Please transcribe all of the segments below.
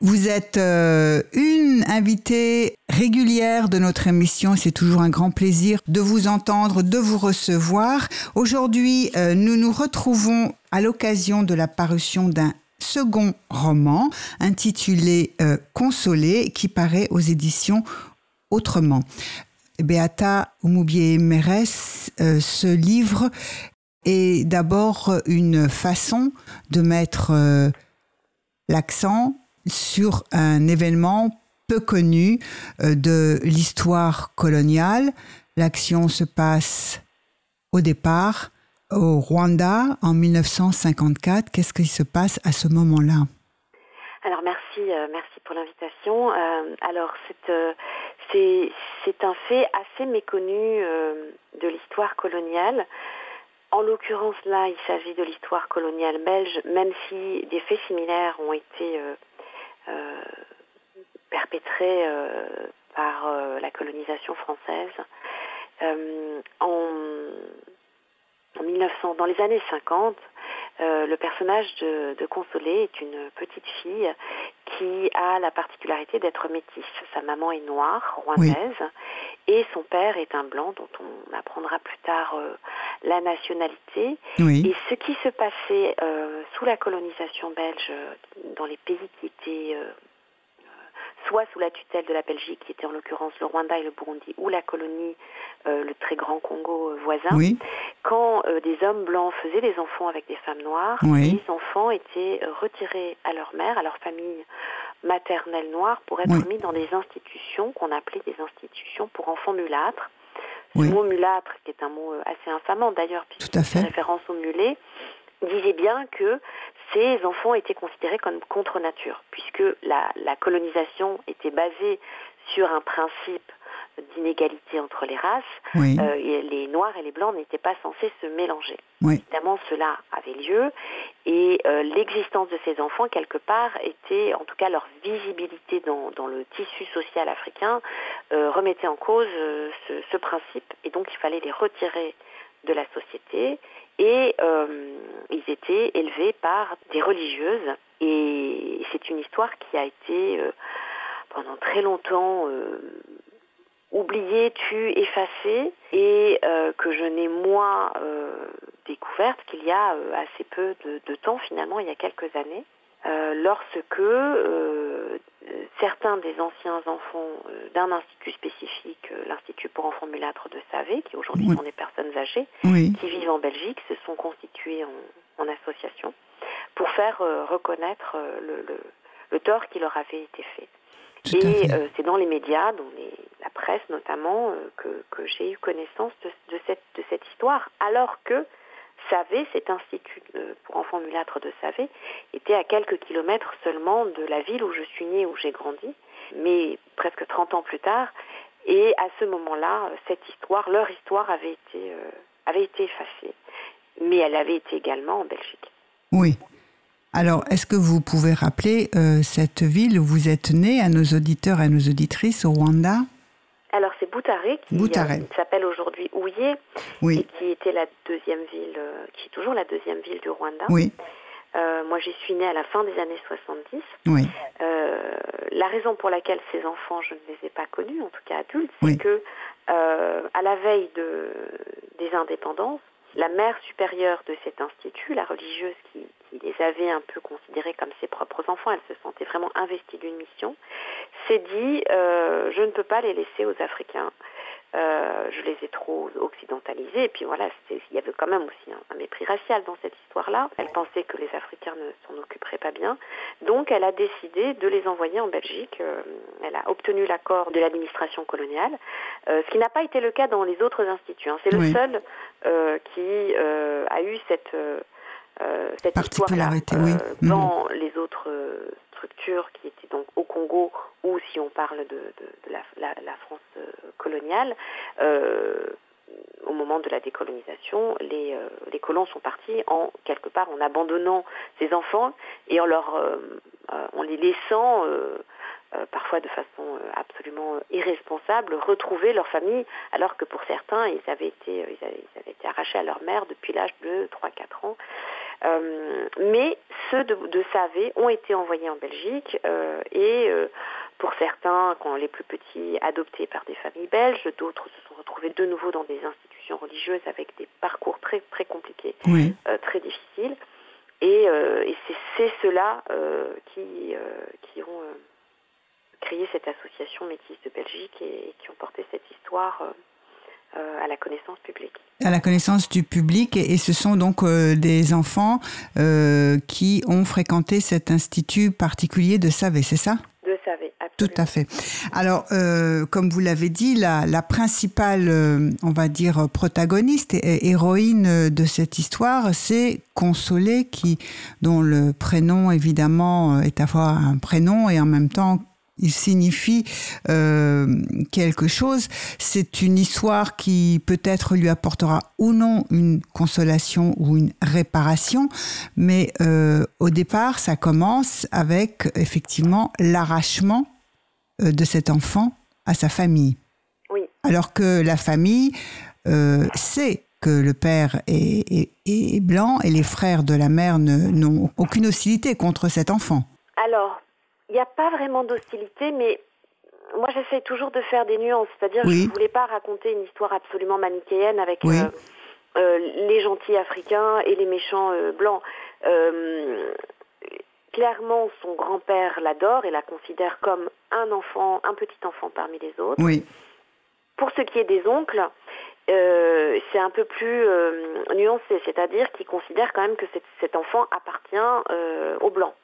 Vous êtes euh, une invitée régulière de notre émission. C'est toujours un grand plaisir de vous entendre, de vous recevoir. Aujourd'hui, euh, nous nous retrouvons à l'occasion de la parution d'un second roman intitulé euh, Consolé qui paraît aux éditions Autrement. Beata Oumoubier-Mérès, euh, ce livre est d'abord une façon de mettre l'accent sur un événement peu connu de l'histoire coloniale. L'action se passe au départ au Rwanda en 1954. Qu'est-ce qui se passe à ce moment-là? Alors merci, euh, merci pour l'invitation. Euh, alors euh, c'est un fait assez méconnu de l'histoire coloniale. En l'occurrence là, il s'agit de l'histoire coloniale belge, même si des faits similaires ont été perpétrés par la colonisation française. en en 1900, dans les années 50, euh, le personnage de, de, Consolé est une petite fille qui a la particularité d'être métisse. Sa maman est noire, rwandaise, et son père est un blanc dont on apprendra plus tard euh, la nationalité. Et ce qui se passait euh, sous la colonisation belge dans les pays qui étaient soit sous la tutelle de la Belgique, qui était en l'occurrence le Rwanda et le Burundi, ou la colonie, euh, le très grand Congo euh, voisin, quand euh, des hommes blancs faisaient des enfants avec des femmes noires, les enfants étaient retirés à leur mère, à leur famille maternelle noire, pour être mis dans des institutions qu'on appelait des institutions pour enfants mulâtres. Ce mot mulâtre, qui est un mot assez infamant d'ailleurs, puisqu'il fait. référence au mulet, disait bien que ces enfants étaient considérés comme contre nature, puisque la, colonisation était basée sur un principe d'inégalité entre les races, euh, et les noirs et les blancs n'étaient pas censés se mélanger. Évidemment, cela avait lieu, et euh, l'existence de ces enfants, quelque part, était, en tout cas leur visibilité dans, le tissu social africain, euh, remettait en cause ce, principe, et donc il fallait les retirer de la société et euh, ils étaient élevés par des religieuses et c'est une histoire qui a été euh, pendant très longtemps euh, oubliée, tue, effacée et que je n'ai moi découverte qu'il y a assez peu de, temps finalement, il y a quelques années. lorsque certains des anciens enfants euh, d'un institut spécifique, euh, l'Institut pour enfants mulâtres de Savé, qui aujourd'hui sont des personnes âgées, qui vivent en Belgique, se sont constitués en, association pour faire euh, reconnaître le, tort qui leur avait été fait. Et c'est dans les médias, dans la notamment, que, j'ai eu connaissance de, cette, histoire, alors que Savé, cet institut pour enfants mulâtres de Savé, était à quelques kilomètres seulement de la ville où je suis née, où j'ai grandi, mais presque 30 ans plus tard. Et à ce moment-là, cette histoire, leur histoire avait été, euh, avait été effacée. Mais elle avait été également en Belgique. Oui. Alors, est-ce que vous pouvez rappeler euh, cette ville où vous êtes née à nos auditeurs et à nos auditrices au Rwanda? Alors c'est Boutaré qui, euh, s'appelle aujourd'hui Ouye et qui était la deuxième ville, euh, qui est toujours la deuxième ville du Rwanda. Oui. Euh, moi, j'y suis née à la fin des années 70. Oui. la raison pour laquelle ces enfants, je ne les ai pas connus, en tout cas adultes, c'est que à la veille de, des indépendances, la mère supérieure de cet institut, la religieuse qui, les avait un peu considérés comme ses propres enfants, elle se sentait vraiment investie d'une mission, s'est dit euh, je ne peux pas les laisser aux Africains. Euh, je les ai trop occidentalisés. Et puis voilà, il y avait quand même aussi un, mépris racial dans cette histoire-là. Elle pensait que les Africains ne s'en occuperaient pas bien. Donc elle a décidé de les envoyer en Belgique. Euh, elle a obtenu l'accord de l'administration coloniale, ce qui n'a pas été le cas dans les autres instituts. Hein. C'est le seul qui a eu cette... cette particularité, oui. Dans les autres structure qui était donc au Congo ou si on parle de, la, France coloniale, au moment de la décolonisation, les, les, colons sont partis en quelque part en abandonnant ces enfants et en leur en les laissant euh, parfois de façon euh, absolument irresponsable, retrouver leur famille, alors que pour certains, ils avaient été, euh, ils avaient, été arrachés à leur mère depuis l'âge de 3-4 ans. mais ceux de, de Savé ont été envoyés en Belgique et pour certains, quand les plus petits, adoptés par des familles belges, d'autres se sont retrouvés de nouveau dans des institutions religieuses avec des parcours très très compliqués, très difficiles. Et, et c'est ceux-là qui, qui ont créé cette association Métis de Belgique et, qui ont porté cette histoire euh, euh, à la connaissance publique. À la connaissance du public, et, ce sont donc euh, des enfants qui ont fréquenté cet institut particulier de Savé, c'est ça? De Savé, absolument. Tout à fait. Alors, comme vous l'avez dit, la, la principale, on va dire, protagoniste et héroïne de cette histoire, c'est Consolé, qui, dont le prénom, évidemment, est à la fois un prénom et en même temps il signifie euh, quelque chose. C'est une histoire qui peut-être lui apportera ou non une consolation ou une réparation, mais euh, au départ, ça commence avec effectivement l'arrachement euh, de cet enfant à sa famille. Oui. Alors que la famille sait que le père est, est, blanc et les frères de la mère n'ont aucune hostilité contre cet enfant. Alors, il n'y a pas vraiment d'hostilité, mais moi j'essaie toujours de faire des nuances. C'est-à-dire que je ne voulais pas raconter une histoire absolument manichéenne avec euh, euh, les gentils africains et les méchants euh, blancs. clairement, son grand-père l'adore et la considère comme un enfant, un petit enfant parmi les autres. Oui. Pour ce qui est des oncles, c'est un peu plus nuancé, c'est-à-dire qu'il considère quand même que cet enfant appartient aux blancs.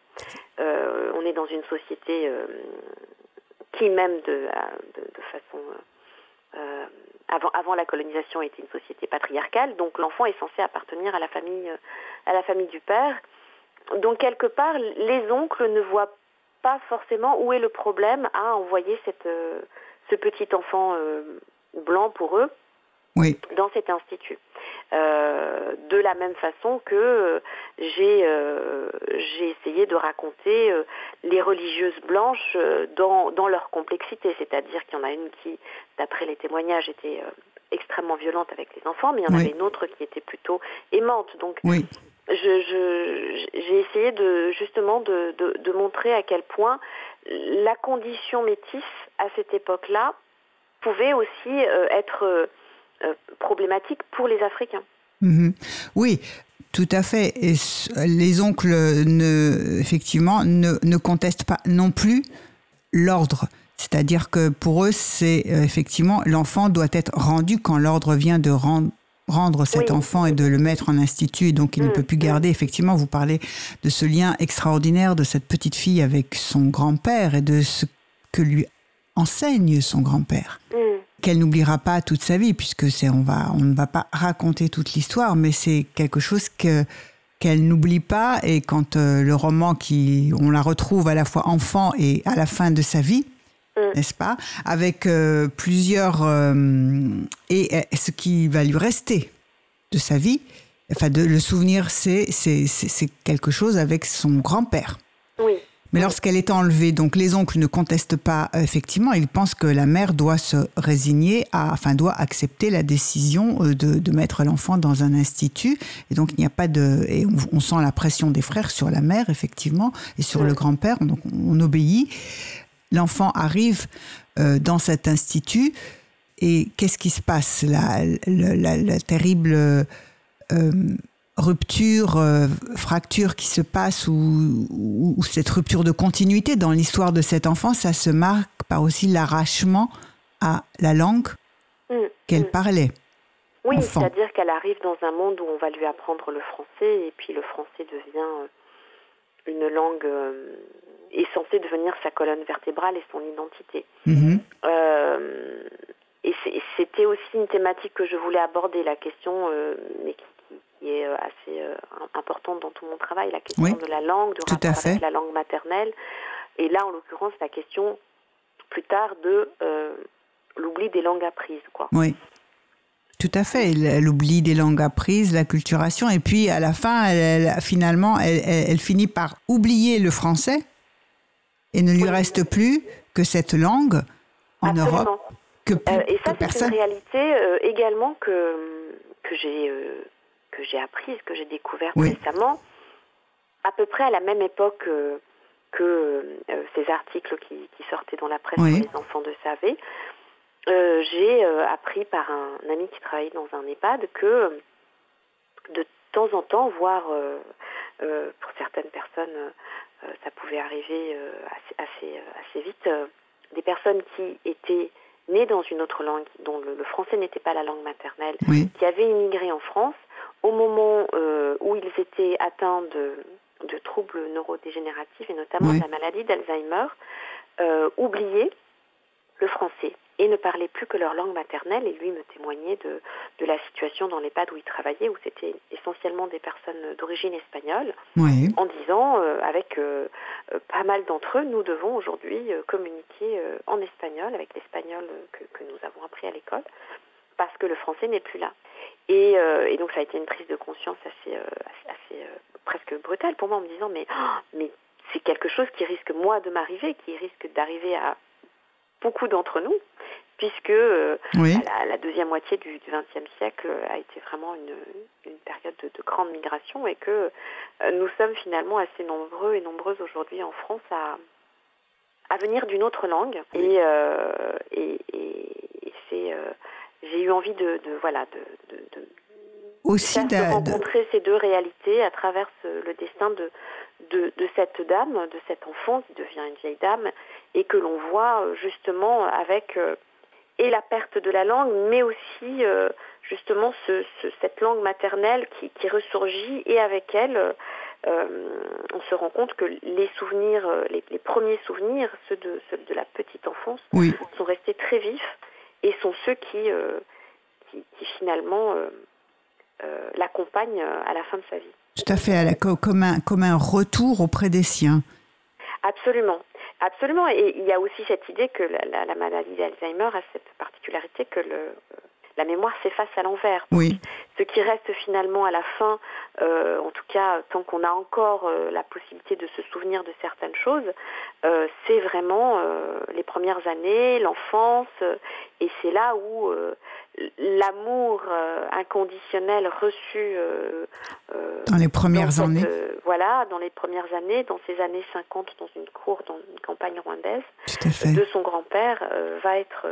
Euh, on est dans une société euh, qui même de, façon euh, avant, avant, la colonisation était une société patriarcale, donc l'enfant est censé appartenir à la famille, à la famille du père. Donc quelque part, les oncles ne voient pas forcément où est le problème à envoyer cette, ce petit enfant blanc pour eux dans cet institut. Euh, de la même façon que euh, j'ai euh, j'ai essayé de raconter les religieuses blanches dans, dans leur complexité, c'est-à-dire qu'il y en a une qui, d'après les témoignages, était extrêmement violente avec les enfants, mais il y en avait une autre qui était plutôt aimante. Donc oui. j'ai essayé de justement de, de, de, montrer à quel point la condition métisse à cette époque-là pouvait aussi être problématique pour les Africains. Mhm. Oui, tout à fait. Et les oncles, ne, effectivement, ne, ne contestent pas non plus l'ordre. C'est-à-dire que pour eux, c'est euh, effectivement l'enfant doit être rendu quand l'ordre vient de rendre rendre cet enfant et de le mettre en institut, donc il ne mm, peut plus mm. garder. Effectivement, vous parlez de ce lien extraordinaire de cette petite fille avec son grand-père et de ce que lui enseigne son grand-père. Mm qu'elle n'oubliera pas toute sa vie, puisque c'est on va on ne va pas raconter toute l'histoire, mais c'est quelque chose que qu'elle n'oublie pas. Et quand euh, le roman qui on la retrouve à la fois enfant et à la fin de sa vie, mm. n'est-ce pas, avec euh, plusieurs euh, et, ce qui va lui rester de sa vie, enfin de le souvenir, c'est c'est c'est quelque chose avec son grand père. Oui. Mais lorsqu'elle est enlevée, donc les oncles ne contestent pas euh, effectivement, ils pensent que la mère doit se résigner, à, enfin doit accepter la décision euh, de, de mettre l'enfant dans un institut. Et donc il n'y a pas de, et on, sent la pression des frères sur la mère effectivement et sur le grand-père. Donc on, obéit. L'enfant arrive euh, dans cet institut et qu'est-ce qui se passe? La, la, la, terrible euh, rupture, euh, fracture qui se passe ou, cette rupture de continuité dans l'histoire de cet enfant, ça se marque par aussi l'arrachement à la langue mm, qu'elle mm. parlait. Oui, c'est-à-dire qu'elle arrive dans un monde où on va lui apprendre le français et puis le français devient euh, une langue euh, est censée devenir sa colonne vertébrale et son identité. Mm-hmm. et c'était aussi une thématique que je voulais aborder, la question, mais qui qui est euh, assez euh, importante dans tout mon travail, la question de la langue, de rapport avec la langue maternelle. Et là, en l'occurrence, la question plus tard de l'oubli des langues apprises. Quoi. Oui. Tout à fait. Elle, oublie des langues apprises, la culturation, et puis à la fin, elle, finalement, elle, finit par oublier le français et ne lui reste plus que cette langue en Europe. Que euh, et ça, c'est une réalité euh, également que, que j'ai euh, que j'ai apprise, que j'ai découverte récemment, à peu près à la même époque que ces articles qui, qui, sortaient dans la presse pour les enfants de Savé. Euh, j'ai euh, appris par un, ami qui travaillait dans un EHPAD que euh, de temps en temps, voire pour certaines personnes, ça pouvait arriver assez, assez, vite, des personnes qui étaient nées dans une autre langue, dont le, français n'était pas la langue maternelle, qui avaient immigré en France, au moment où ils étaient atteints de, de troubles neurodégénératifs et notamment de la maladie d'Alzheimer, oubliaient le français et ne parlaient plus que leur langue maternelle. Et lui me témoignait de, de la situation dans l'EHPAD où il travaillait, où c'était essentiellement des personnes d'origine espagnole, en disant, euh, avec euh, euh, pas mal d'entre eux, nous devons aujourd'hui communiquer en espagnol, avec l'espagnol que, que, nous avons appris à l'école, parce que le français n'est plus là. Et, et, donc ça a été une prise de conscience assez, assez, presque brutale pour moi, en me disant, mais, oh, mais c'est quelque chose qui risque, moi, de m'arriver, qui risque d'arriver à beaucoup d'entre nous, puisque euh, la, deuxième moitié du XXe siècle a été vraiment une, période de, grande migration et que euh, nous sommes finalement assez nombreux et nombreuses aujourd'hui en France à, à venir d'une autre langue. Et, euh, et, c'est, j'ai eu envie de, voilà, de, de, aussi de rencontrer ces deux réalités à travers le destin de, de, de, cette dame, de cet enfant qui devient une vieille dame, et que l'on voit justement avec et la perte de la langue, mais aussi euh, justement ce, cette langue maternelle qui, qui, ressurgit et avec elle, euh, on se rend compte que les souvenirs, euh, les, les premiers souvenirs, ceux de, ceux de la petite enfance, sont restés très vifs et sont ceux qui, qui, qui, finalement l'accompagnent à la fin de sa vie. Tout à fait, comme un, comme un retour auprès des siens. Absolument. Absolument. Et il y a aussi cette idée que la, la, maladie d'Alzheimer a cette particularité que le, la mémoire s'efface à l'envers. Oui. Ce qui reste finalement à la fin, euh, en tout cas tant qu'on a encore euh, la possibilité de se souvenir de certaines choses, euh, c'est vraiment les premières années, l'enfance, et c'est là où l'amour inconditionnel reçu dans les premières années, voilà, dans les premières années, dans ces années 50, dans une cour, dans une campagne rwandaise, de son grand-père, va être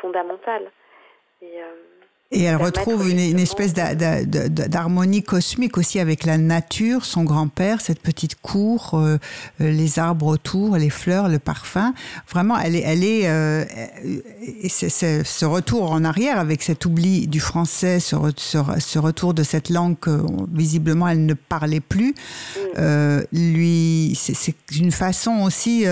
fondamental. Et, euh, et elle retrouve une, une espèce d'harmonie cosmique aussi avec la nature, son grand-père, cette petite cour, euh, euh, les arbres autour, les fleurs, le parfum. Vraiment, elle est, elle est, euh, ce retour en arrière avec cet oubli du français, ce, ce, retour de cette langue que visiblement elle ne parlait plus. Euh, lui, c'est, une façon aussi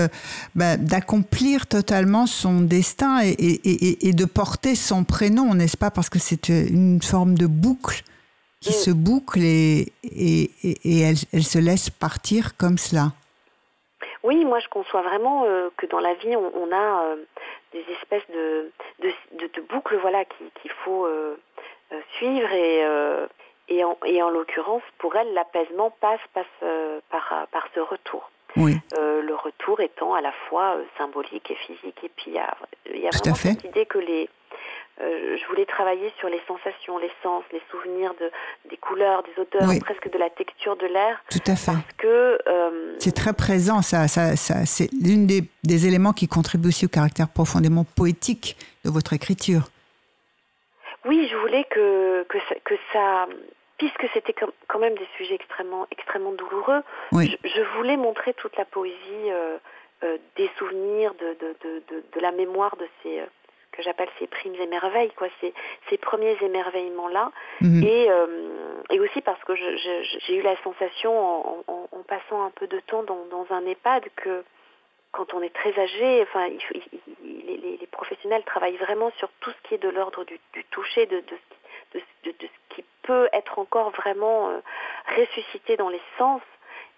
bah, d'accomplir totalement son destin et, et, et, de porter son prénom, n'est-ce pas? Parce que c'est une forme de boucle qui mm. se boucle et, et, et elle, elle, se laisse partir comme cela. Oui, moi je conçois vraiment euh, que dans la vie on, on a euh, des espèces de, de, de, boucles voilà, qu'il faut euh, suivre et, et en, l'occurrence pour elle l'apaisement passe, passe par, par ce retour. Oui. le retour étant à la fois symbolique et physique. Et puis il y a, y a vraiment cette idée que les, euh, je voulais travailler sur les sensations, les sens, les souvenirs de, des couleurs, des odeurs, presque de la texture de l'air. Tout à fait. Parce que euh, c'est très présent. Ça, ça, ça c'est l'une des, des, éléments qui contribuent aussi au caractère profondément poétique de votre écriture. Oui, je voulais que que ça, que ça puisque c'était quand même des sujets extrêmement extrêmement douloureux. Oui. Je, je, voulais montrer toute la poésie. Euh, euh, des souvenirs, de, de, de, de, la mémoire de ces, que j'appelle ces primes émerveilles, quoi, ces, ces premiers émerveillements-là. Mhm. Et, euh, et aussi parce que j'ai eu la sensation, en, en, en, passant un peu de temps dans, dans, un EHPAD, que quand on est très âgé, enfin, il, il, les, les, professionnels travaillent vraiment sur tout ce qui est de l'ordre du, du, toucher, de, de, de, de, ce qui peut être encore vraiment euh, ressuscité dans les sens.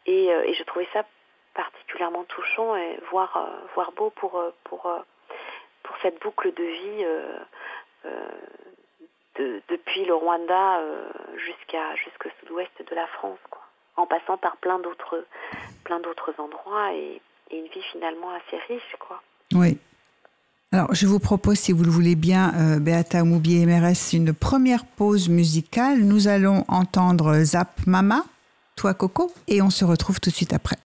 Et, euh, et je trouvais ça particulièrement particulièrement touchant et voire, voire beau pour, pour, pour cette boucle de vie de, depuis le Rwanda jusqu'à jusqu'au sud-ouest de la France, en passant par plein d'autres plein d'autres endroits et, et, une vie finalement assez riche, quoi. Oui. Alors, je vous propose, si vous le voulez bien, euh, Beata Moubier MRS, une première pause musicale. Nous allons entendre Zap Mama, Toi Coco, et on se retrouve tout de suite après.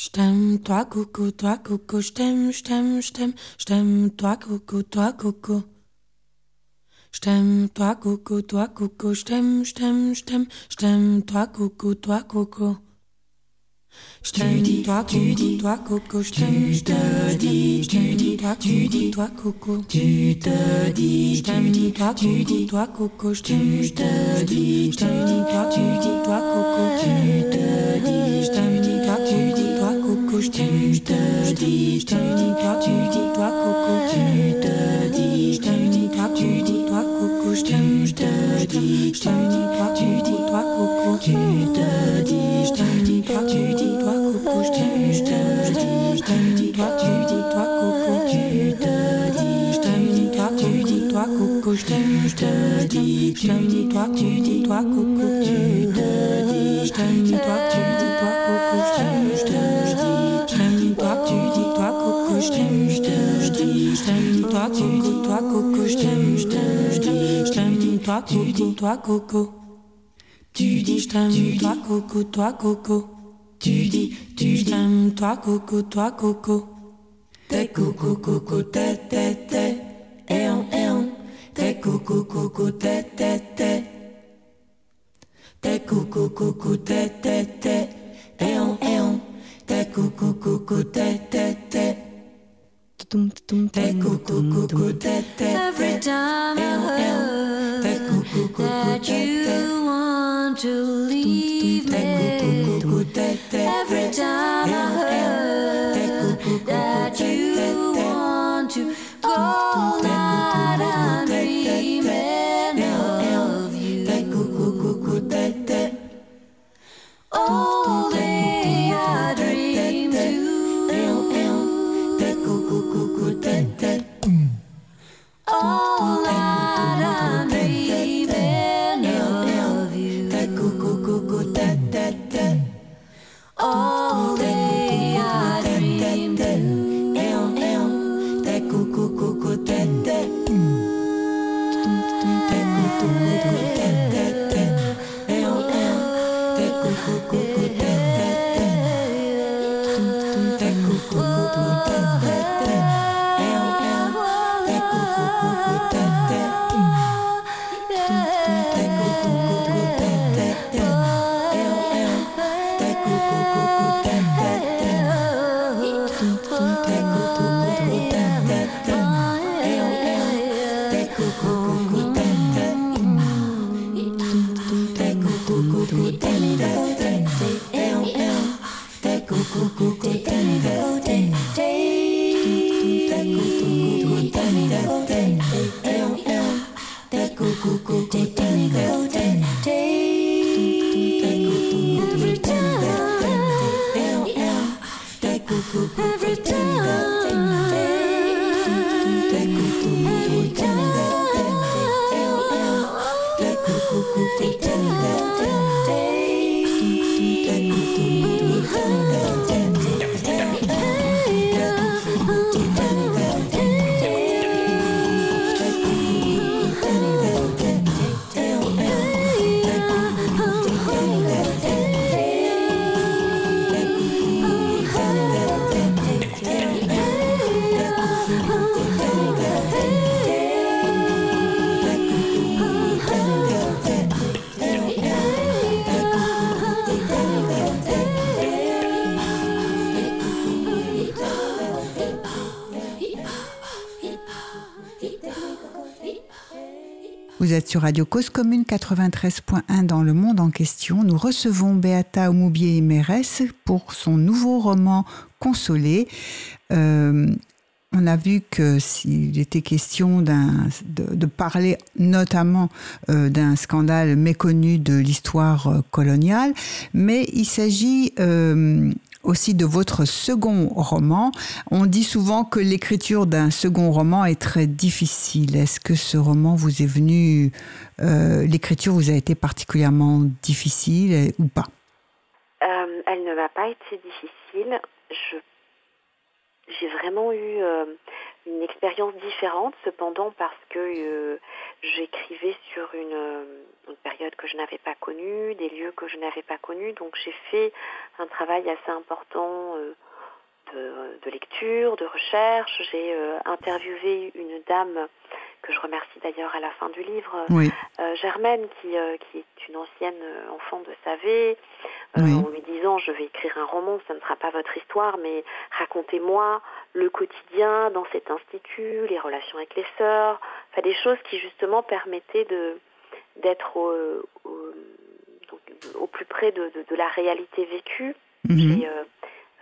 Je t'aime, toi Coco, toi Coco, je t'aime, je t'aime, je t'aime, je t'aime, toi Coco, toi Coco. Je t'aime, toi Coco, toi Coco, je t'aime, je t'aime, je t'aime, je t'aime, toi Coco, toi Coco. Je t'aime, toi, tu dis, toi, coco, je t'aime, je te dis, tu dis, toi, tu dis, toi, coco, tu te dis, je t'aime, toi, tu dis, toi, coco, je t'aime, je te dis, je t'aime, toi, tu dis, toi, coco, tu te dis, t'aime, je te dis, je t'aime, toi, tu dis, toi, coco, tu te dis, je t'aime, toi, tu dis, toi, t'aime, je te dis, je t'aime, toi, tu dis, toi, coco, tu te dis, tu dis, toi, dis, tu dis, toi, coco, tu te dis, tu dis, toi, dis, tu dis, toi, tu te dis, tu dis, toi, je t'aime, toi, tu dis, toi, coco, je t'aime, je te dis, je t'aime, toi, dis, toi, coco. Tu dis je t'aime, toi coco, toi coco. Tu dis, tu t'aimes, toi coco, toi coco. T'es coco, coco, t'es, t'es, t'es. Et on, et on. T'es coco, coco, t'es, t'es, t'es. T'es coco, coco, t'es, t'es, t'es. Et on, et on. T'es coco, coco, t'es, t'es, t'es. Every time I heard that you want to leave me. Thank you. Vous êtes sur Radio Cause Commune 93.1 dans le monde en question. Nous recevons Beata Omoubier Mérès pour son nouveau roman Consolé. Euh, on a vu que s'il était question de, parler notamment euh, d'un scandale méconnu de l'histoire euh, coloniale, mais il s'agit aussi de votre second roman. On dit souvent que l'écriture d'un second roman est très difficile. Est-ce que ce roman vous est venu, euh, l'écriture vous a été particulièrement difficile ou pas? Euh, elle ne m'a pas été difficile. J'ai vraiment eu euh, une expérience différente, cependant, parce que euh, j'écrivais sur une, euh, une période que je n'avais pas connue, des lieux que je n'avais pas connus. Donc j'ai fait un travail assez important euh, de, de lecture, de recherche. J'ai interviewé une dame que je remercie d'ailleurs à la fin du livre, Oui, euh, Germaine, qui, euh, qui est une ancienne euh, enfant de Savé, euh, Oui. en lui disant je vais écrire un roman, ça ne sera pas votre histoire, mais racontez-moi le quotidien dans cet institut, les relations avec les sœurs, enfin des choses qui justement permettaient de d'être au, au- plus près de, de- de la réalité vécue. Euh,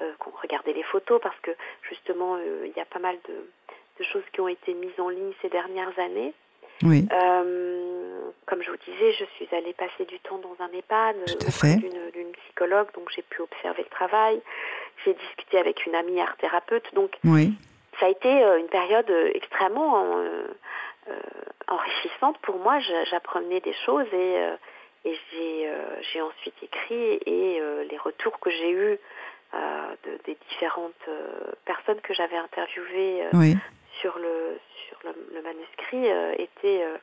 euh, regardé les photos parce que justement euh, il y a pas mal de, de choses qui ont été mises en ligne ces dernières années. oui, Euh, comme je vous disais, je suis allée passer du temps dans un EHPAD fait. d'une psychologue, donc j'ai pu observer le travail. J'ai discuté avec une amie art thérapeute, donc oui, ça a été euh, une période euh, extrêmement euh, euh, enrichissante pour moi. J'apprenais des choses et, euh, et j'ai euh, ensuite écrit et euh, les retours que j'ai eus euh, de- des différentes euh, personnes que j'avais interviewées euh, oui. Sur le sur le, le manuscrit euh, était euh,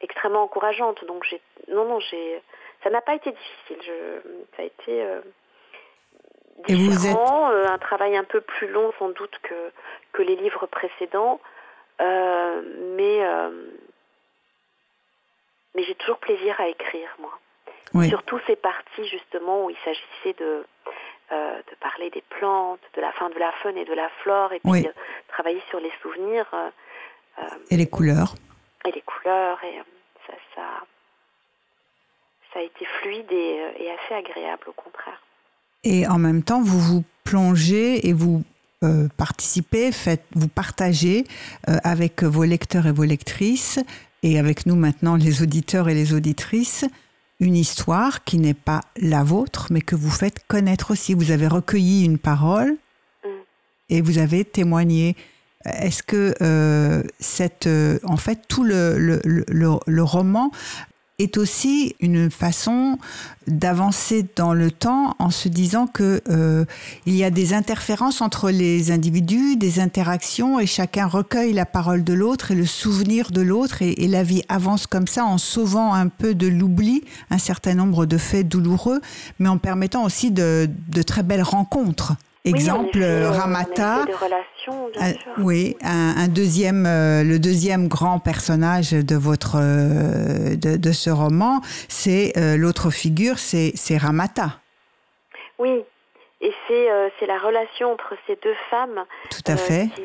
extrêmement encourageante. Donc j'ai non non j'ai ça n'a pas été difficile. Je, ça a été euh, différent, euh, un travail un peu plus long sans doute que que les livres précédents, mais mais j'ai toujours plaisir à écrire moi. Oui. Surtout ces parties justement où il s'agissait de euh, de parler des plantes, de la fin de la faune et de la flore, et puis Oui. euh, travailler sur les souvenirs euh, Et les couleurs et les couleurs, et ça, ça, ça a été fluide et, et assez agréable au contraire. Et en même temps, vous vous plongez et vous euh, participez, faites, vous partagez avec vos lecteurs et vos lectrices, et avec nous maintenant les auditeurs et les auditrices, une histoire qui n'est pas la vôtre, mais que vous faites connaître aussi. Vous avez recueilli une parole Mm. et vous avez témoigné. Est-ce que euh, cette, euh, en fait, tout le, le, le, le- le roman est aussi une façon d'avancer dans le temps en se disant que euh, il y a des interférences entre les individus, des interactions et chacun recueille la parole de l'autre et le souvenir de l'autre et, et la vie avance comme ça en sauvant un peu de l'oubli un certain nombre de faits douloureux, mais en permettant aussi de, de très belles rencontres. Exemple, oui, en effet, euh, Ramata. de bien Euh, sûr. oui, un, un deuxième, euh, le deuxième grand personnage de votre euh, de, de ce roman, c'est euh, l'autre figure, c'est Ramata. Oui, et c'est c'est la relation entre ces deux femmes Tout à fait. qui,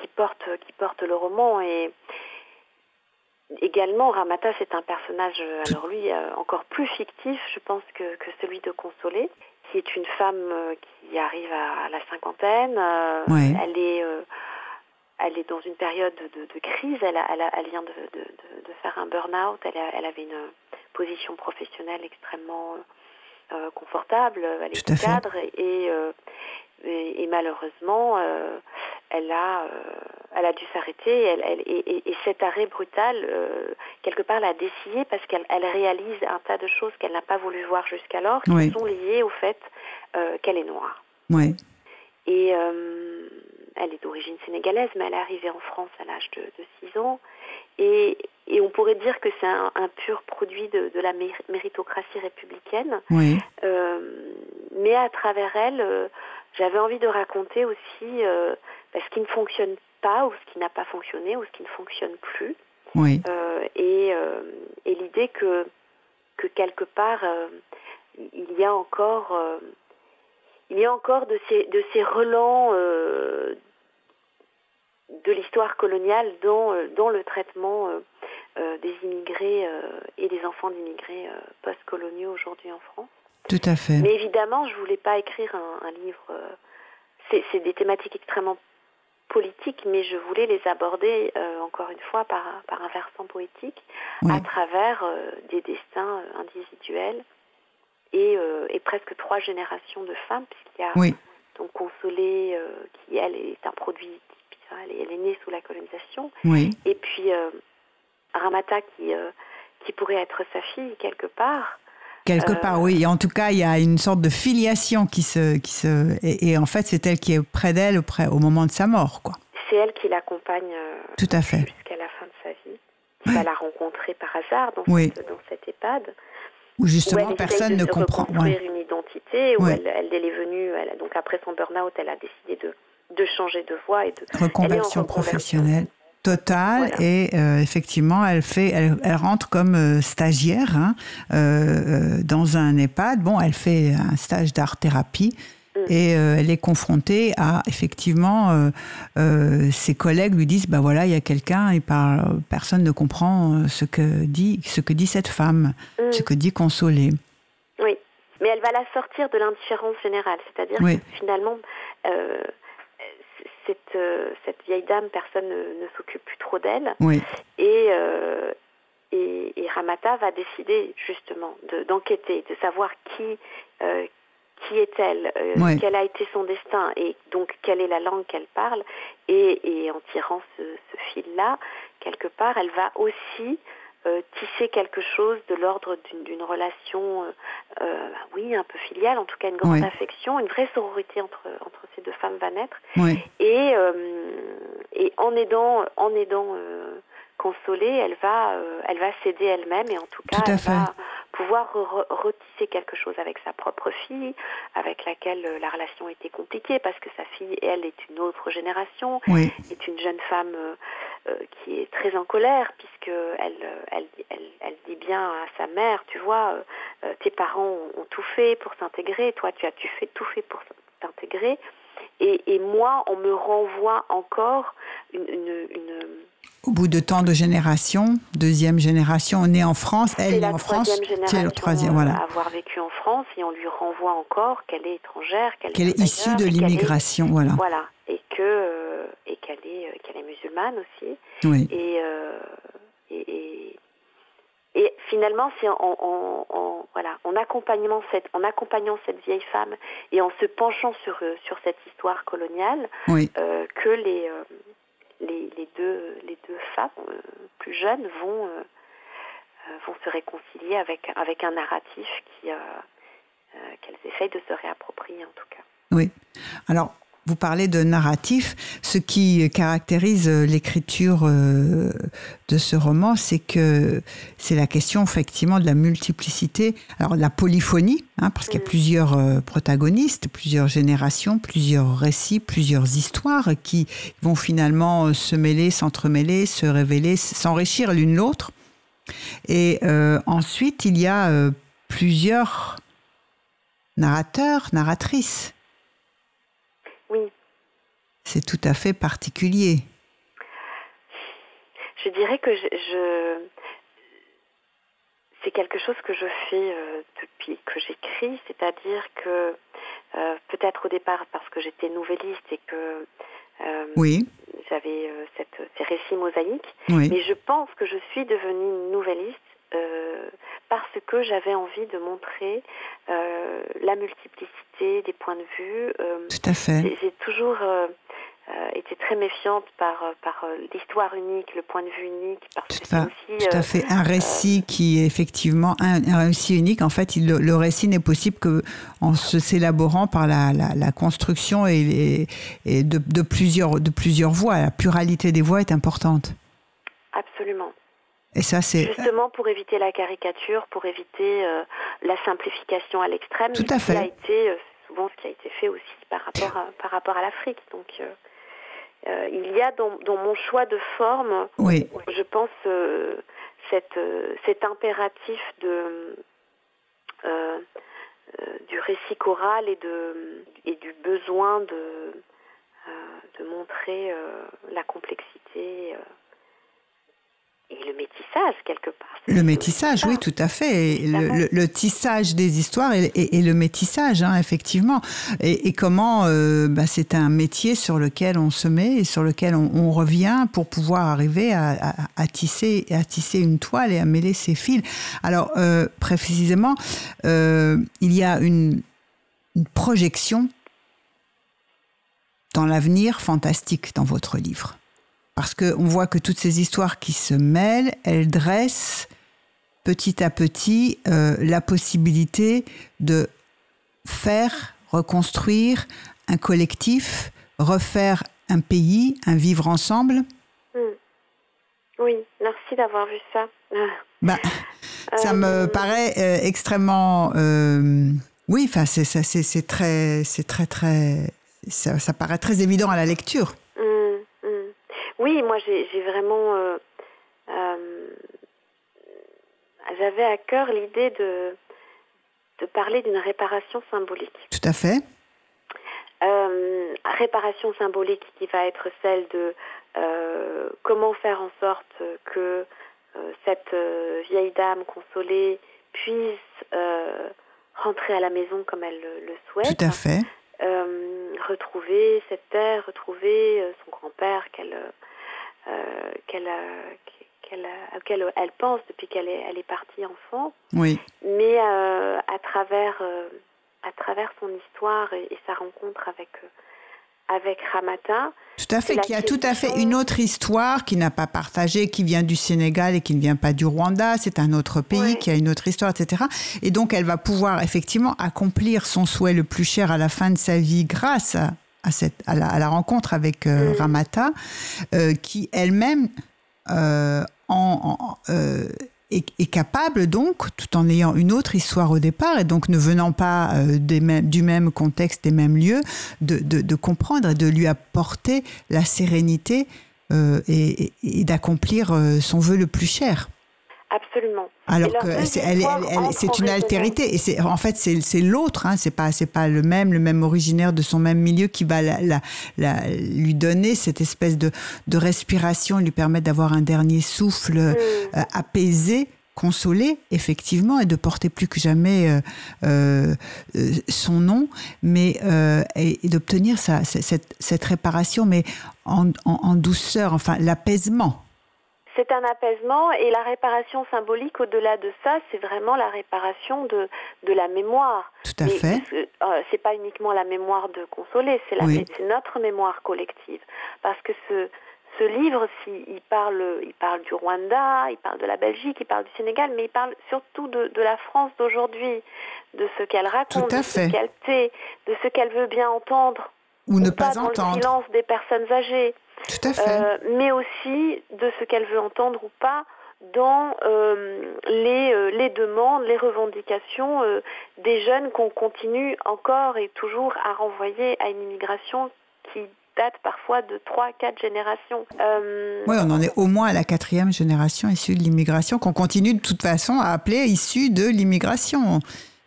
qui, porte, qui porte le roman. Et également, Ramata, c'est un personnage, alors lui, euh, encore plus fictif, je pense, que, que celui de Consolé, qui est une femme euh, qui arrive à, la cinquantaine. euh, Ouais. Elle est... euh, elle est dans une période de, de crise, elle, a- elle, a- elle vient de, de- faire un burn-out, elle, a- elle avait une position professionnelle extrêmement confortable, elle Tout était à fait. cadre et, euh, et, et malheureusement, euh, elle, a, euh, elle a dû s'arrêter elle, elle- et, et- et cet arrêt brutal, euh, quelque part, l'a dessillée parce qu'elle elle réalise un tas de choses qu'elle n'a pas voulu voir jusqu'alors qui Oui. sont liées au fait euh, qu'elle est noire. Oui, Et euh, elle est d'origine sénégalaise, mais elle est arrivée en France à l'âge de, de 6 ans. Et, et on pourrait dire que c'est un, un pur produit de, de la méri- méritocratie républicaine. oui, Euh, mais à travers elle, euh, j'avais envie de raconter aussi euh, bah, ce qui ne fonctionne pas ou ce qui n'a pas fonctionné ou ce qui ne fonctionne plus. oui, et et l'idée que, que quelque part, il y a encore, il y a encore de ces, de ces relents euh, de l'histoire coloniale dans, euh, dans le traitement euh, euh, des immigrés et des enfants d'immigrés post-coloniaux aujourd'hui en France. tout à fait. Mais évidemment, je voulais pas écrire un, un livre. c'est des thématiques extrêmement politiques, mais je voulais les aborder euh, encore une fois par, par un versant poétique, Oui. à travers euh, des destins individuels et, euh, et presque trois générations de femmes, puisqu'il y a Oui. donc Consolée, qui elle est un produit, elle est, elle est née sous la colonisation, Oui. et puis euh, Ramata qui, euh, qui pourrait être sa fille quelque part. Quelque Euh, part, oui. Et en tout cas, il y a une sorte de filiation qui se, qui se, et, et en fait, c'est elle qui est près d'elle au, moment de sa mort, quoi. C'est elle qui l'accompagne Tout à fait. jusqu'à la fin de sa vie. Qui va la rencontrer par hasard dans, Oui. cette, dans cette EHPAD. Où justement, personne de ne comprend. reconstruire ouais. une identité, où Ouais. elle, elle, elle est venue, elle, donc après son burn-out, elle a décidé de, de changer de voie et de Reconversion professionnelle totale Voilà. et euh, effectivement elle fait elle, elle rentre comme euh, stagiaire hein, euh, dans un EHPAD bon elle fait un stage d'art thérapie Mm. et elle est confrontée à effectivement ses collègues lui disent bah voilà il y a quelqu'un et par personne ne comprend ce que dit ce que dit cette femme Mm. ce que dit Consolée Oui, mais elle va la sortir de l'indifférence générale, c'est-à-dire Oui. que finalement, cette, euh, cette vieille dame, personne ne, ne s'occupe plus trop d'elle, oui. Et, euh, et, et Ramata va décider justement de- d'enquêter, de, savoir qui, euh, qui est-elle, euh, Ouais. quel a été son destin, et donc quelle est la langue qu'elle parle, et, et en tirant ce, ce fil-là, quelque part, elle va aussi euh, tisser quelque chose de l'ordre d'une relation, euh, euh, oui, un peu filiale, en tout cas une grande affection, une vraie sororité entre, entre ces deux femmes va naître. oui Et, euh, et en aidant, en aidant euh, Consolée, elle va, euh, elle va s'aider elle-même et en tout cas, Tout elle va pouvoir re- retisser quelque chose avec sa propre fille, avec laquelle euh, la relation était compliquée parce que sa fille, elle, est une autre génération, oui. est une jeune femme euh, euh, qui est très en colère puisque elle, euh, elle, elle, elle dit bien à sa mère, tu vois, euh, tes parents ont, ont tout fait pour s'intégrer, toi tu as tu fait tout fait pour t'intégrer, et, et moi on me renvoie encore une, une, une au bout de tant de générations deuxième génération née en France elle est la en France c'est le troisième voilà. avoir vécu en France et on lui renvoie encore qu'elle est étrangère, qu'elle qu'elle est est issue de l'immigration voilà. Voilà, et que euh, et qu'elle est euh, qu'elle est musulmane aussi. oui. Et, euh, et, et, et finalement, c'est en, en, en- voilà, en accompagnant cette, en accompagnant cette vieille femme et en se penchant sur sur cette histoire coloniale oui. que les, les deux les deux femmes euh, plus jeunes vont euh, euh, vont se réconcilier avec avec un narratif qui qu'elles essayent de se réapproprier en tout cas. Oui. Alors, vous parlez de narratif. Ce qui caractérise euh, l'écriture euh, de ce roman, c'est que c'est la question effectivement de la multiplicité, alors de la polyphonie, hein, parce qu'il y a Mm. plusieurs euh, protagonistes, plusieurs générations, plusieurs récits, plusieurs histoires qui vont finalement se mêler, s'entremêler, se révéler, s'enrichir l'une l'autre. Et euh, ensuite, il y a euh, plusieurs narrateurs, narratrices. C'est tout à fait particulier. Je dirais que je, je- c'est quelque chose que je fais euh, depuis que j'écris, c'est-à-dire que euh, peut-être au départ parce que j'étais nouvelliste et que euh, Oui, j'avais cette- ces récits mosaïques, oui, mais je pense que je suis devenue nouvelliste euh, parce que j'avais envie de montrer euh, la multiplicité des points de vue. euh, tout à fait. j'ai toujours été très méfiante par, par l'histoire unique, le point de vue unique, parce Tout que à, aussi... tout à fait. Un récit qui est effectivement un, un récit unique. En fait, il- le, le récit n'est possible que en se s'élaborant par la, la, la construction et de, de plusieurs, de plusieurs voix. La pluralité des voix est importante. Absolument. Et ça, c'est Justement pour éviter la caricature, pour éviter euh, la simplification à l'extrême, Tout qui a été euh, souvent ce qui a été fait aussi par rapport à, par rapport à l'Afrique. Donc euh, il y a dans, dans mon choix de forme, oui, je pense, euh, cette, cet impératif de, du récit choral et, de, et du besoin de, de montrer la complexité et le métissage quelque part. Le métissage, oui, tout à fait. Le, Évidemment. le- le tissage des histoires et, et- et le métissage, hein, effectivement. Et, et comment euh, bah, c'est un métier sur lequel on se met et sur lequel on, on revient pour pouvoir arriver à, à- à tisser, à tisser une toile et à mêler ses fils. Alors, euh, précisément, euh, il y a une, une projection dans l'avenir fantastique dans votre livre. Parce qu'on voit que toutes ces histoires qui se mêlent, elles dressent petit à petit euh, la possibilité de faire, reconstruire un collectif, refaire un pays, un vivre ensemble. Hmm. Oui, merci d'avoir vu ça. Bah, ça me Euh, paraît euh, extrêmement... oui, enfin, c'est très, c'est très, très... Ça, ça paraît très évident à la lecture. Oui, moi j'ai vraiment. euh, euh, J'avais à cœur l'idée de, de parler d'une réparation symbolique. Tout à fait. Euh, réparation symbolique qui va être celle de comment faire en sorte que cette vieille dame consolée puisse rentrer à la maison comme elle le, le souhaite Tout à fait. euh, retrouver cette terre, retrouver son grand-père qu'elle, euh, qu'elle, elle pense depuis qu'elle est, elle est partie enfant, Oui. mais euh, à travers euh, à travers son histoire et, et sa rencontre avec euh, avec Ramata, Tout à fait, qui a tout à fait une autre histoire, qui n'a pas partagé, qui vient du Sénégal et qui ne vient pas du Rwanda. C'est un autre pays Ouais. qui a une autre histoire, etc. Et donc, elle va pouvoir effectivement accomplir son souhait le plus cher à la fin de sa vie grâce à, à cette, à, la, à la rencontre avec euh, Mm. Ramata, euh, qui elle-même euh, en, en- est, est capable donc, tout en ayant une autre histoire au départ et donc ne venant pas des mêmes- du même contexte, des mêmes lieux, de, de- de comprendre et de lui apporter la sérénité et, et- et d'accomplir son vœu le plus cher. Absolument. Alors que c'est, elle, elle- elle- c'est une altérité et c'est en fait c'est, c'est l'autre, hein, c'est pas c'est pas le même le même originaire de son même milieu qui va la, la- la- lui donner cette espèce de, de respiration, lui permettre d'avoir un dernier souffle Mm. euh, apaisé consolé effectivement et de porter plus que jamais euh, euh, euh, son nom mais euh, et, et d'obtenir sa- cette, cette réparation mais en, en- en douceur enfin l'apaisement C'est un apaisement et la réparation symbolique au-delà de ça, c'est vraiment la réparation de, de la mémoire. tout à Mais fait euh, c'est pas uniquement la mémoire de Consolé, c'est Oui. notre mémoire collective. Parce que ce, ce livre, si, il parle, il parle du Rwanda, il parle de la Belgique, il parle du Sénégal, mais il parle surtout de, de la France d'aujourd'hui, de ce qu'elle raconte, de ce qu'elle tait, de ce qu'elle veut bien entendre ou ne pas pas dans le entendre silence des personnes âgées. Tout à fait Euh, mais aussi de ce qu'elle veut entendre ou pas dans euh, les, euh, les demandes, les revendications des jeunes qu'on continue encore et toujours à renvoyer à une immigration qui date parfois de 3 quatre générations. Oui, on en est au moins à la quatrième génération issue de l'immigration, qu'on continue de toute façon à appeler issue de l'immigration,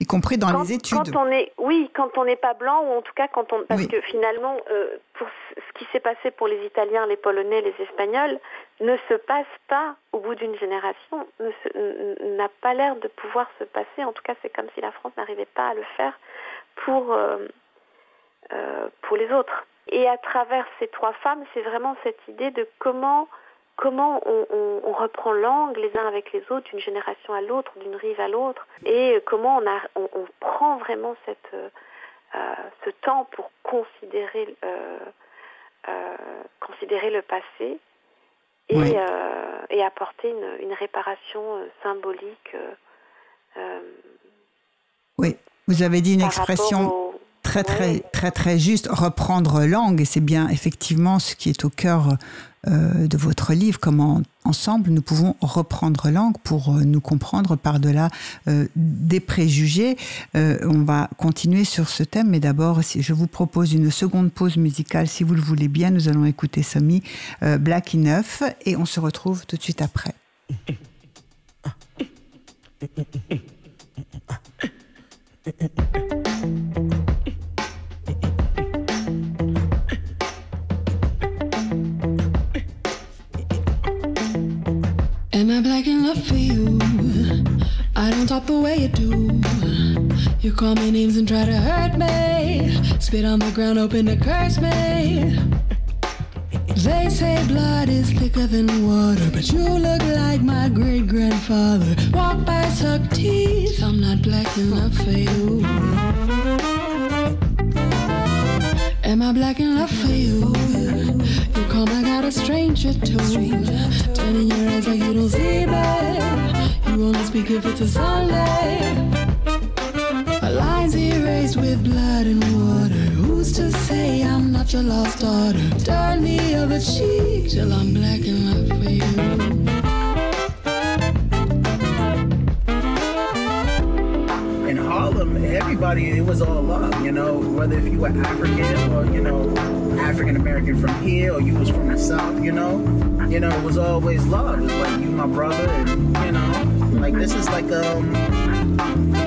y compris dans quand, les études. quand on est, oui, quand on n'est pas blanc ou en tout cas quand on, parce Oui. que finalement, euh, pour ce qui s'est passé pour les Italiens, les Polonais, les Espagnols, ne se passe pas au bout d'une génération, n'a pas l'air de pouvoir se passer. En tout cas, c'est comme si la France n'arrivait pas à le faire pour euh, euh, pour les autres. Et à travers ces trois femmes, c'est vraiment cette idée de comment comment on, on- on reprend langue les uns avec les autres, d'une génération à l'autre, d'une rive à l'autre, et comment on, a, on, on prend vraiment cette, euh, euh, ce temps pour considérer, euh, euh, considérer le passé et, Oui. et apporter une, une réparation symbolique Oui, vous avez dit une expression très très très très juste, reprendre langue, et c'est bien effectivement ce qui est au cœur euh, de votre livre, comment ensemble nous pouvons reprendre langue pour euh, nous comprendre par-delà euh, des préjugés. Euh, on va continuer sur ce thème, mais d'abord, si je vous propose une seconde pause musicale, si vous le voulez bien, nous allons écouter Somi euh, Black Enough, et on se retrouve tout de suite après. I black in love for you? I don't talk the way you do. You call me names and try to hurt me. Spit on the ground, open to curse me. They say blood is thicker than water, but you look like my great grandfather. Walk by, suck teeth. I'm not black enough for you. Am I black enough for you? Come, I got a stranger too. Turning your eyes like you don't see me. You only speak if it's a Sunday. My lines erased with blood and water. Who's to say I'm not your lost daughter? Turn the other cheek till I'm black enough for you. Everybody, it was all love, you know, whether if you were African or, you know, African American from here or you was from the South, you know, you know, it was always love. It's like you my brother and, you know, like this is like, um, kind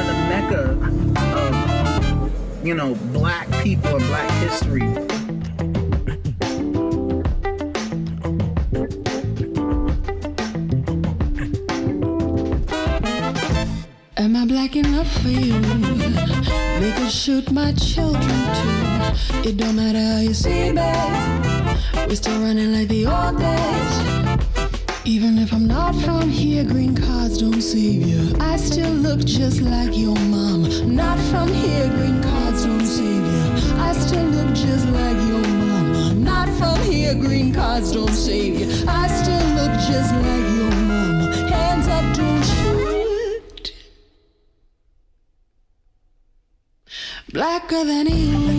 of the mecca of, you know, black people and black history. For you? They could shoot my children too. It don't matter how you see me. We're still running like the old days. Even if I'm not from here, green cards don't save you. I still look just like your mom. Not from here, green cards don't save you. I still look just like your mama. Not from here, green cards don't save you. I still look just like Blacker than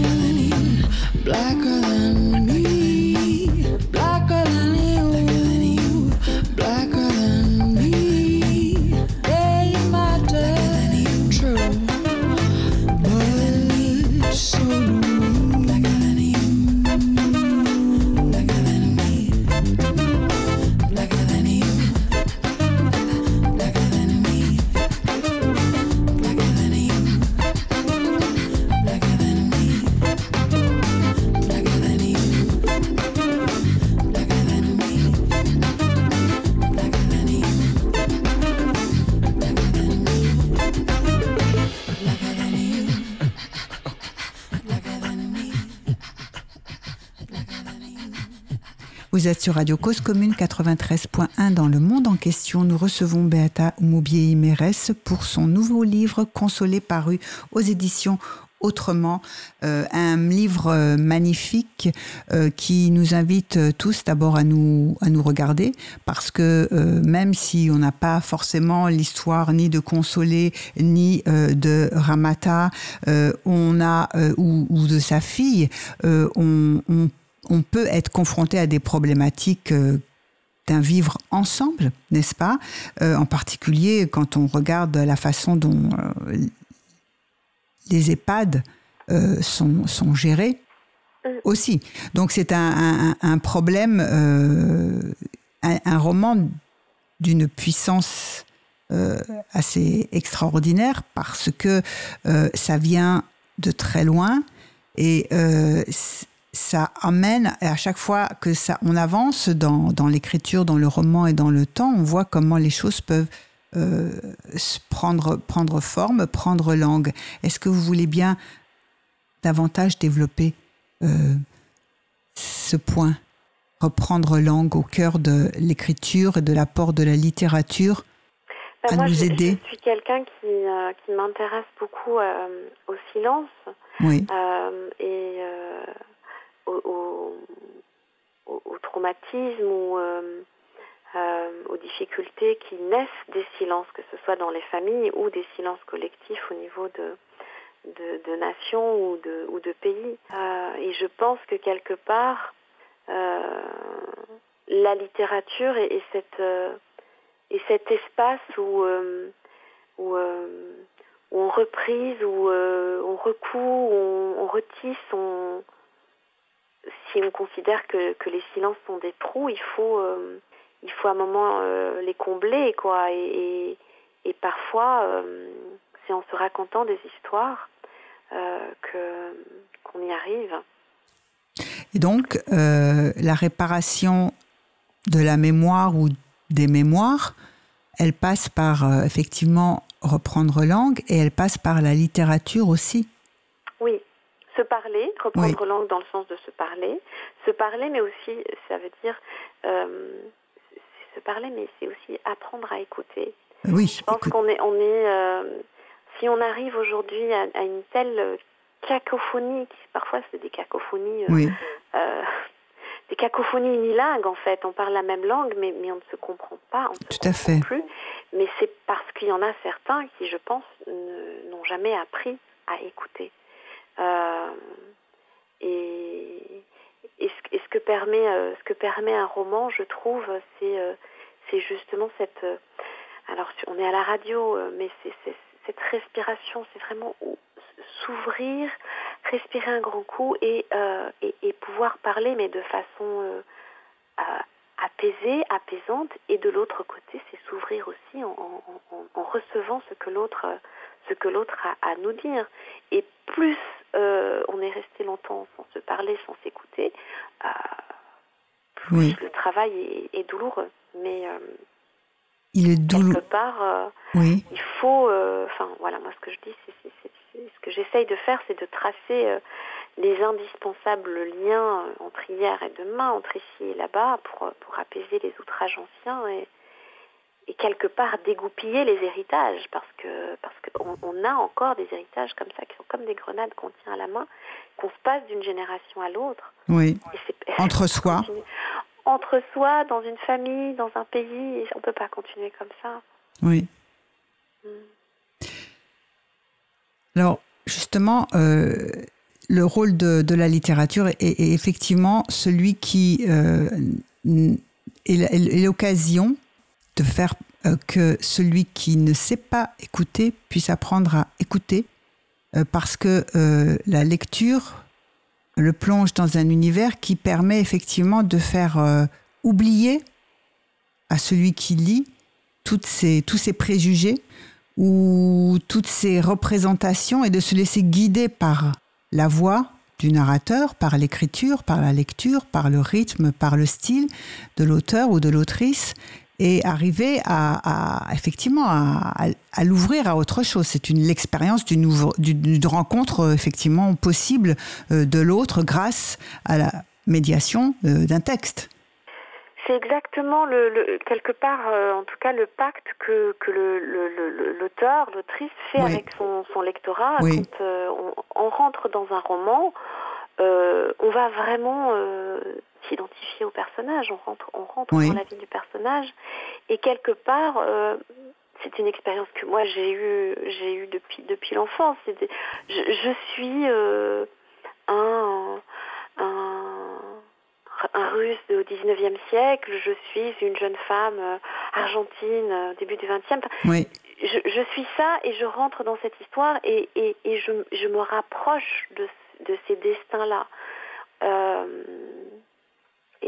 Êtes sur Radio Cause Commune 93.1 dans le monde en question. Nous recevons Beata Umoubié Imeres pour son nouveau livre Consolé paru aux éditions Autrement, euh, un livre euh, magnifique euh, qui nous invite tous d'abord à nous à nous regarder parce que même si on n'a pas forcément l'histoire ni de Consolé ni de Ramata, on a ou, de sa fille, on, on on peut être confronté à des problématiques euh, d'un vivre ensemble, n'est-ce pas? Euh, En particulier quand on regarde la façon dont euh, les EHPAD euh, sont, sont gérés aussi. Donc c'est un, un- un problème, un, un roman d'une puissance assez extraordinaire parce que ça vient de très loin et ça amène à chaque fois que ça on avance dans, dans l'écriture, dans le roman et dans le temps, on voit comment les choses peuvent euh, prendre prendre forme, prendre langue. Est-ce que vous voulez bien davantage développer euh, ce point, reprendre langue au cœur de l'écriture et de l'apport de la littérature Ben, à moi, nous aider? Je suis quelqu'un qui, euh, qui m'intéresse beaucoup au silence Oui, et au, au, au- au traumatisme ou euh, euh, aux difficultés qui naissent des silences, que ce soit dans les familles ou des silences collectifs au niveau de, de, nations ou de, ou de pays. Euh, et je pense que quelque part, la littérature et cette, euh, et cet espace où, où, on reprise, où on recoue, on, on retisse, on... si on considère que, les silences sont des trous, il faut, euh, il faut à un moment euh, les combler, quoi. Et, parfois, euh, c'est en se racontant des histoires que qu'on y arrive. Et donc, la réparation de la mémoire ou des mémoires, elle passe par effectivement reprendre langue et elle passe par la littérature aussi. Se parler, reprendre langue dans le sens de se parler, se parler, mais aussi, ça veut dire euh, se parler, mais c'est aussi apprendre à écouter. Oui. Je pense qu'on est, on est, euh, si on arrive aujourd'hui à, à une telle cacophonie, qui- parfois c'est des cacophonies, euh, oui, des cacophonies unilingues en fait. On parle la même langue, mais, mais on ne se comprend pas, on ne se Tout à comprend fait. plus. Mais c'est parce qu'il y en a certains qui, je pense, n'ont jamais appris à écouter. Euh, et, ce, que permet, euh, ce que permet un roman, je trouve, c'est euh, justement cette. alors, on est à la radio, mais c'est cette respiration, c'est vraiment ou- s'ouvrir, respirer un grand coup et, pouvoir parler, mais de façon apaisée, apaisante. Et de l'autre côté, c'est s'ouvrir aussi en, recevant ce que l'autre ce que l'autre a à nous dire. Et plus euh, on est resté longtemps sans se parler, sans s'écouter, euh, plus Oui. le travail est, est douloureux. Mais euh, il est douloureux. quelque part, Oui, il faut, enfin voilà, moi ce que je dis, c'est, ce que j'essaye de faire, c'est de tracer les indispensables liens entre hier et demain, entre ici et là-bas, pour, pour apaiser les outrages anciens et, et quelque part dégoupiller les héritages, parce que parce qu'on on a encore des héritages comme ça qui sont comme des grenades qu'on tient à la main, qu'on se passe d'une génération à l'autre. oui. Entre soi. continue. Entre soi, dans une famille, dans un pays, on peut pas continuer comme ça. Oui. Mm. Alors, justement, euh, le rôle de, de la littérature est, est effectivement celui qui euh, est l'occasion de faire euh, que celui qui ne sait pas écouter puisse apprendre à écouter, euh, parce que euh, la lecture le plonge dans un univers qui permet effectivement de faire oublier à celui qui lit toutes ces, tous ces préjugés ou toutes ces représentations et de se laisser guider par la voix du narrateur, par l'écriture, par la lecture, par le rythme, par le style de l'auteur ou de l'autrice et arriver à, à- effectivement à, à- à l'ouvrir à autre chose. C'est une l'expérience d'une rencontre euh, effectivement possible euh, de l'autre grâce à la médiation euh, d'un texte. C'est exactement le, le- quelque part, euh, en tout cas, le pacte que, que le- l'auteur, l'autrice fait Oui. avec son, son lectorat. Oui. Quand euh, on, on rentre dans un roman, euh, on va vraiment s'identifier au personnage. On rentre, on rentre Oui. dans la vie du personnage, et quelque part. euh, c'est une expérience que moi j'ai eue, j'ai eu depuis depuis l'enfance. Je, je suis euh, un, un un russe au 19e siècle, je suis une jeune femme euh, argentine début du 20e. Enfin, Oui, je, je suis ça et je rentre dans cette histoire et, et, et je, je me rapproche de, de ces destins-là. Euh,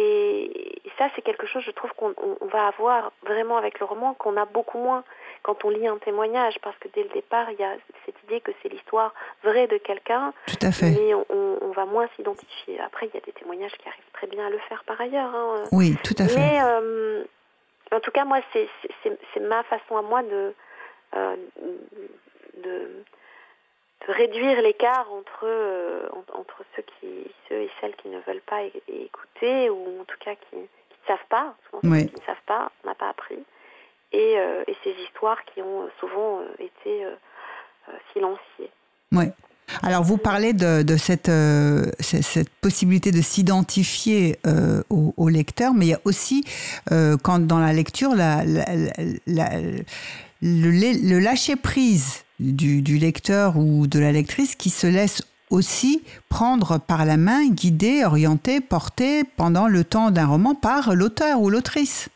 et, ça, c'est quelque chose, je trouve, qu'on on- on va avoir vraiment avec le roman, qu'on a beaucoup moins quand on lit un témoignage, parce que dès le départ, il y a cette idée que c'est l'histoire vraie de quelqu'un, tout à fait. mais on, va moins s'identifier. Après, il y a des témoignages qui arrivent très bien à le faire par ailleurs. hein. Oui, tout à fait. Mais euh, en tout cas, moi, c'est ma façon à moi de, euh, de, de réduire l'écart entre, euh, entre ceux, qui, ceux et celles qui ne veulent pas écouter, ou en tout cas qui ne savent pas, souvent Oui. qui ne savent pas, on n'a pas appris, et, euh, et ces histoires qui ont euh, souvent été euh, silenciées. Oui. Alors, vous parlez de, de cette, euh, possibilité de s'identifier euh, au, au lecteur, mais il y a aussi, euh, quand dans la lecture, la, la- la- le, le lâcher-prise du, du lecteur ou de la lectrice qui se laisse aussi prendre par la main, guider, orienter, porter pendant le temps d'un roman par l'auteur ou l'autrice.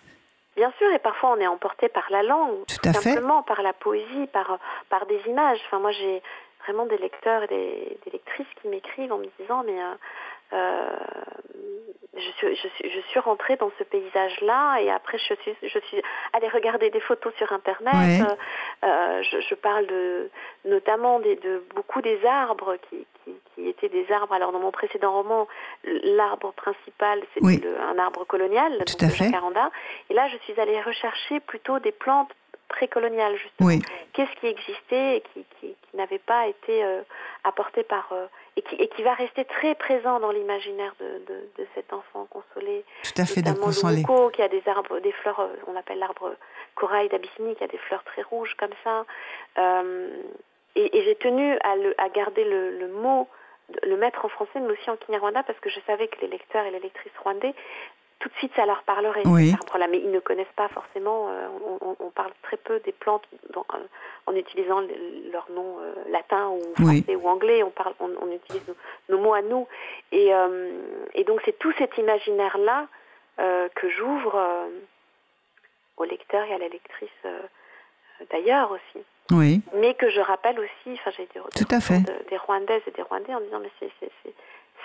Bien sûr, et parfois on est emporté par la langue, Tout à fait. simplement par la poésie, par, par des images. Enfin, moi j'ai vraiment des lecteurs et des, des lectrices qui m'écrivent en me disant mais euh, je suis, je suis, je suis rentrée dans ce paysage-là et après je suis, je suis allée regarder des photos sur internet. Ouais. Euh, euh, je, je parle de, notamment des, de beaucoup des arbres qui, qui, qui étaient des arbres. Alors dans mon précédent roman, l'arbre principal c'était Oui. un arbre colonial, Tout donc à le fait. jacaranda. Et là je suis allée rechercher plutôt des plantes précoloniales justement Oui, qu'est-ce qui existait et qui n'avait pas été euh, apporté par euh, et, qui, et qui va rester très présent dans l'imaginaire de, de, de cet enfant consolé. tout à fait consoler. l'Umuko, qui a des arbres, des fleurs, euh, on appelle l'arbre corail d'Abyssinie, qui a des fleurs très rouges comme ça. Euh, et et j'ai tenu à, le, à garder le, le mot, le mettre en français, mais aussi en kinyarwanda, parce que je savais que les lecteurs et les lectrices rwandais tout de suite ça leur parlerait Oui. arbre-là, mais ils ne connaissent pas forcément. euh, on, parle très peu des plantes dans- euh, en utilisant le- leur nom euh, latin ou Oui. français ou anglais. On parle, on, on utilise nos, nos mots à nous, et, euh, et donc c'est tout cet imaginaire-là euh, que j'ouvre aux lecteurs et à la lectrice d'ailleurs aussi Oui, mais que je rappelle aussi, enfin j'ai des Tout à fait. de- des Rwandaises et des Rwandais en disant mais c'est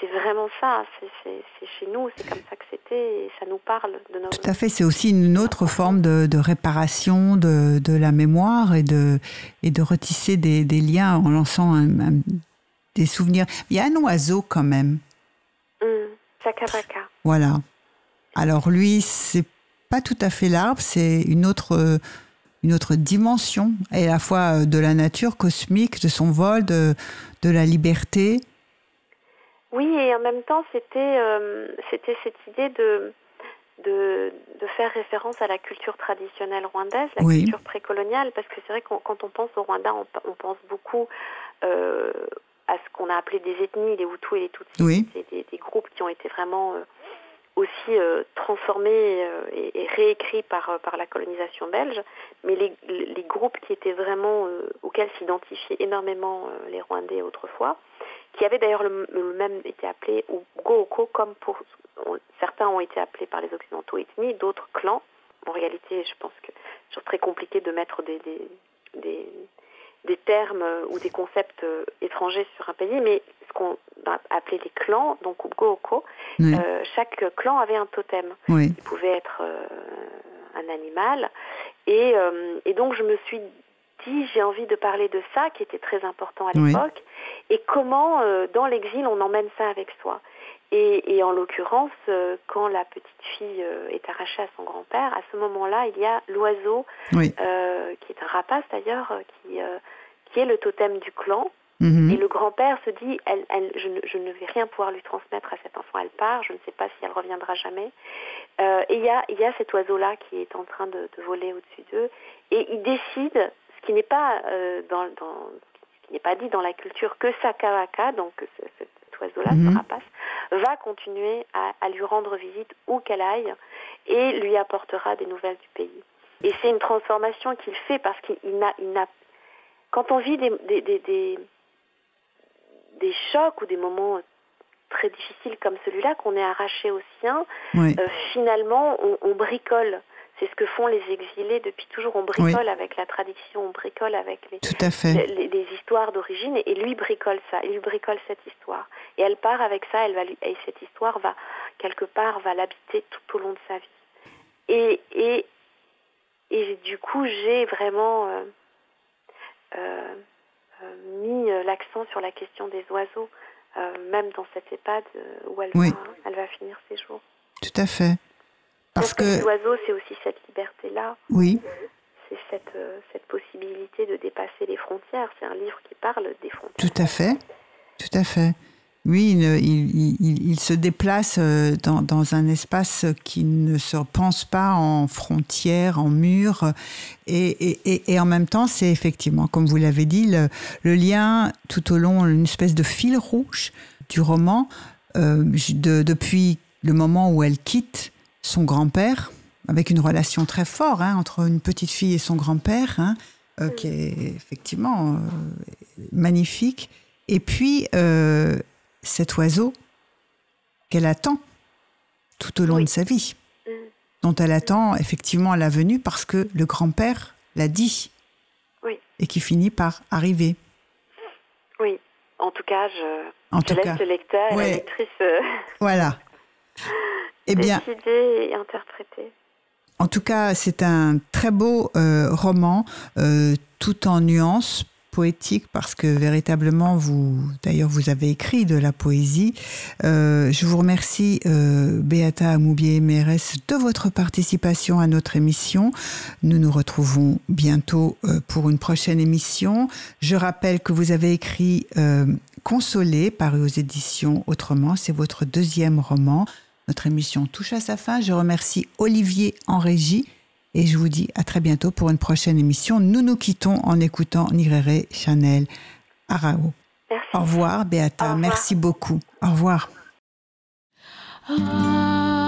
c'est vraiment ça, c'est chez nous, c'est comme ça que c'était et ça nous parle de nos tout à fait. C'est aussi une autre forme de, de réparation de, de la mémoire et de, et de retisser des, des liens en lançant un- un- des souvenirs. Il y a un oiseau quand même. Sakavaka. Voilà. Alors lui, c'est pas tout à fait l'arbre, c'est une autre, une autre dimension, et à la fois euh, de la nature cosmique, de son vol, de, de la liberté. Oui, et en même temps, c'était euh, c'était cette idée de, de de faire référence à la culture traditionnelle rwandaise, la Oui. culture précoloniale, parce que c'est vrai que quand on pense au Rwanda, on, on pense beaucoup euh, à ce qu'on a appelé des ethnies, les Hutus et les Tutsis, Oui. C'est des, des groupes qui ont été vraiment euh, aussi euh, transformés euh, et, et réécrits par euh, par la colonisation belge, mais les, groupes qui étaient vraiment auxquels s'identifiaient énormément les Rwandais autrefois, qui avaient d'ailleurs le, même été appelés ou Gooko, comme pour certains ont été appelés par les Occidentaux ethnies, d'autres clans. En réalité, je pense que c'est très compliqué de mettre des, des termes euh, ou des concepts euh, étrangers sur un pays, mais ce qu'on a appelé les clans, donc Gooko, Oui. euh, chaque clan avait un totem oui. qui pouvait être euh, un animal. Et, euh, et donc je me suis dit, j'ai envie de parler de ça, qui était très important à Oui. l'époque, et comment dans l'exil on emmène ça avec soi. Et, et en l'occurrence, euh, quand la petite fille euh, est arrachée à son grand-père, à ce moment-là, il y a l'oiseau, Oui. euh, qui est un rapace d'ailleurs, qui, qui est le totem du clan. Mhm. Et le grand-père se dit, elle, elle, je, ne, je ne vais rien pouvoir lui transmettre à cet enfant, elle part, je ne sais pas si elle reviendra jamais. Euh, et il y a, y a cet oiseau-là qui est en train de, de voler au-dessus d'eux, et il décide, ce qui n'est pas euh, dans, dans- ce qui n'est pas dit dans la culture, que Sakawaka, donc ce- cet oiseau-là, Mhm. ce rapace, va continuer à, à lui rendre visite où qu'elle aille, et lui apportera des nouvelles du pays. Et c'est une transformation qu'il fait parce qu'il il n'a, il n'a, quand on vit des, des, des, des, des chocs ou des moments très difficiles comme celui-là, qu'on est arraché au sien, Oui. euh, finalement, on, on bricole. C'est ce que font les exilés depuis toujours. On bricole avec la tradition, on bricole avec les, Tout à fait. les, les histoires d'origine et, lui bricole ça, il lui bricole cette histoire. Et elle part avec ça, elle va lui, et cette histoire va, quelque part, va l'habiter tout au long de sa vie. Et, et, et du coup, j'ai vraiment euh, euh, euh, mis l'accent sur la question des oiseaux, euh, même dans cette EHPAD où elle, Oui. va, elle va finir ses jours. Tout à fait. Parce que oiseaux, c'est aussi cette liberté-là, oui, c'est cette, euh, cette possibilité de dépasser les frontières. C'est un livre qui parle des frontières. tout à fait. Tout à fait. Oui, il, il- il- il se déplace euh, dans, dans un espace qui ne se pense pas en frontières, en murs. Et, et- et- et en même temps, c'est effectivement, comme vous l'avez dit, le, le lien tout au long, une espèce de fil rouge du roman, euh, de- depuis le moment où elle quitte son grand-père, avec une relation très forte hein, entre une petite fille et son grand-père, hein, euh, qui est effectivement euh, magnifique. Et puis, euh, cet oiseau qu'elle attend tout au long Oui. de sa vie, Mm. dont elle attend effectivement la venue parce que le grand-père l'a dit Oui. et qui finit par arriver. Oui. en tout cas, je, En je tout laisse cas, le lecteur et Ouais. la lectrice voilà. Eh bien, décider et interpréter. En tout cas, c'est un très beau euh, roman, euh, tout en nuances poétiques, parce que véritablement, vous, d'ailleurs, vous avez écrit de la poésie. Euh, je vous remercie, Beata Amoubier-Mérès, de votre participation à notre émission. Nous nous retrouvons bientôt pour une prochaine émission. Je rappelle que vous avez écrit Consolé, paru aux éditions Autrement. C'est votre deuxième roman. Notre émission touche à sa fin. Je remercie Olivier en régie et je vous dis à très bientôt pour une prochaine émission. Nous nous quittons en écoutant Nirere Chanel Arao. Merci. Au revoir, Beata. Au revoir. Merci beaucoup. Au revoir. arabatashya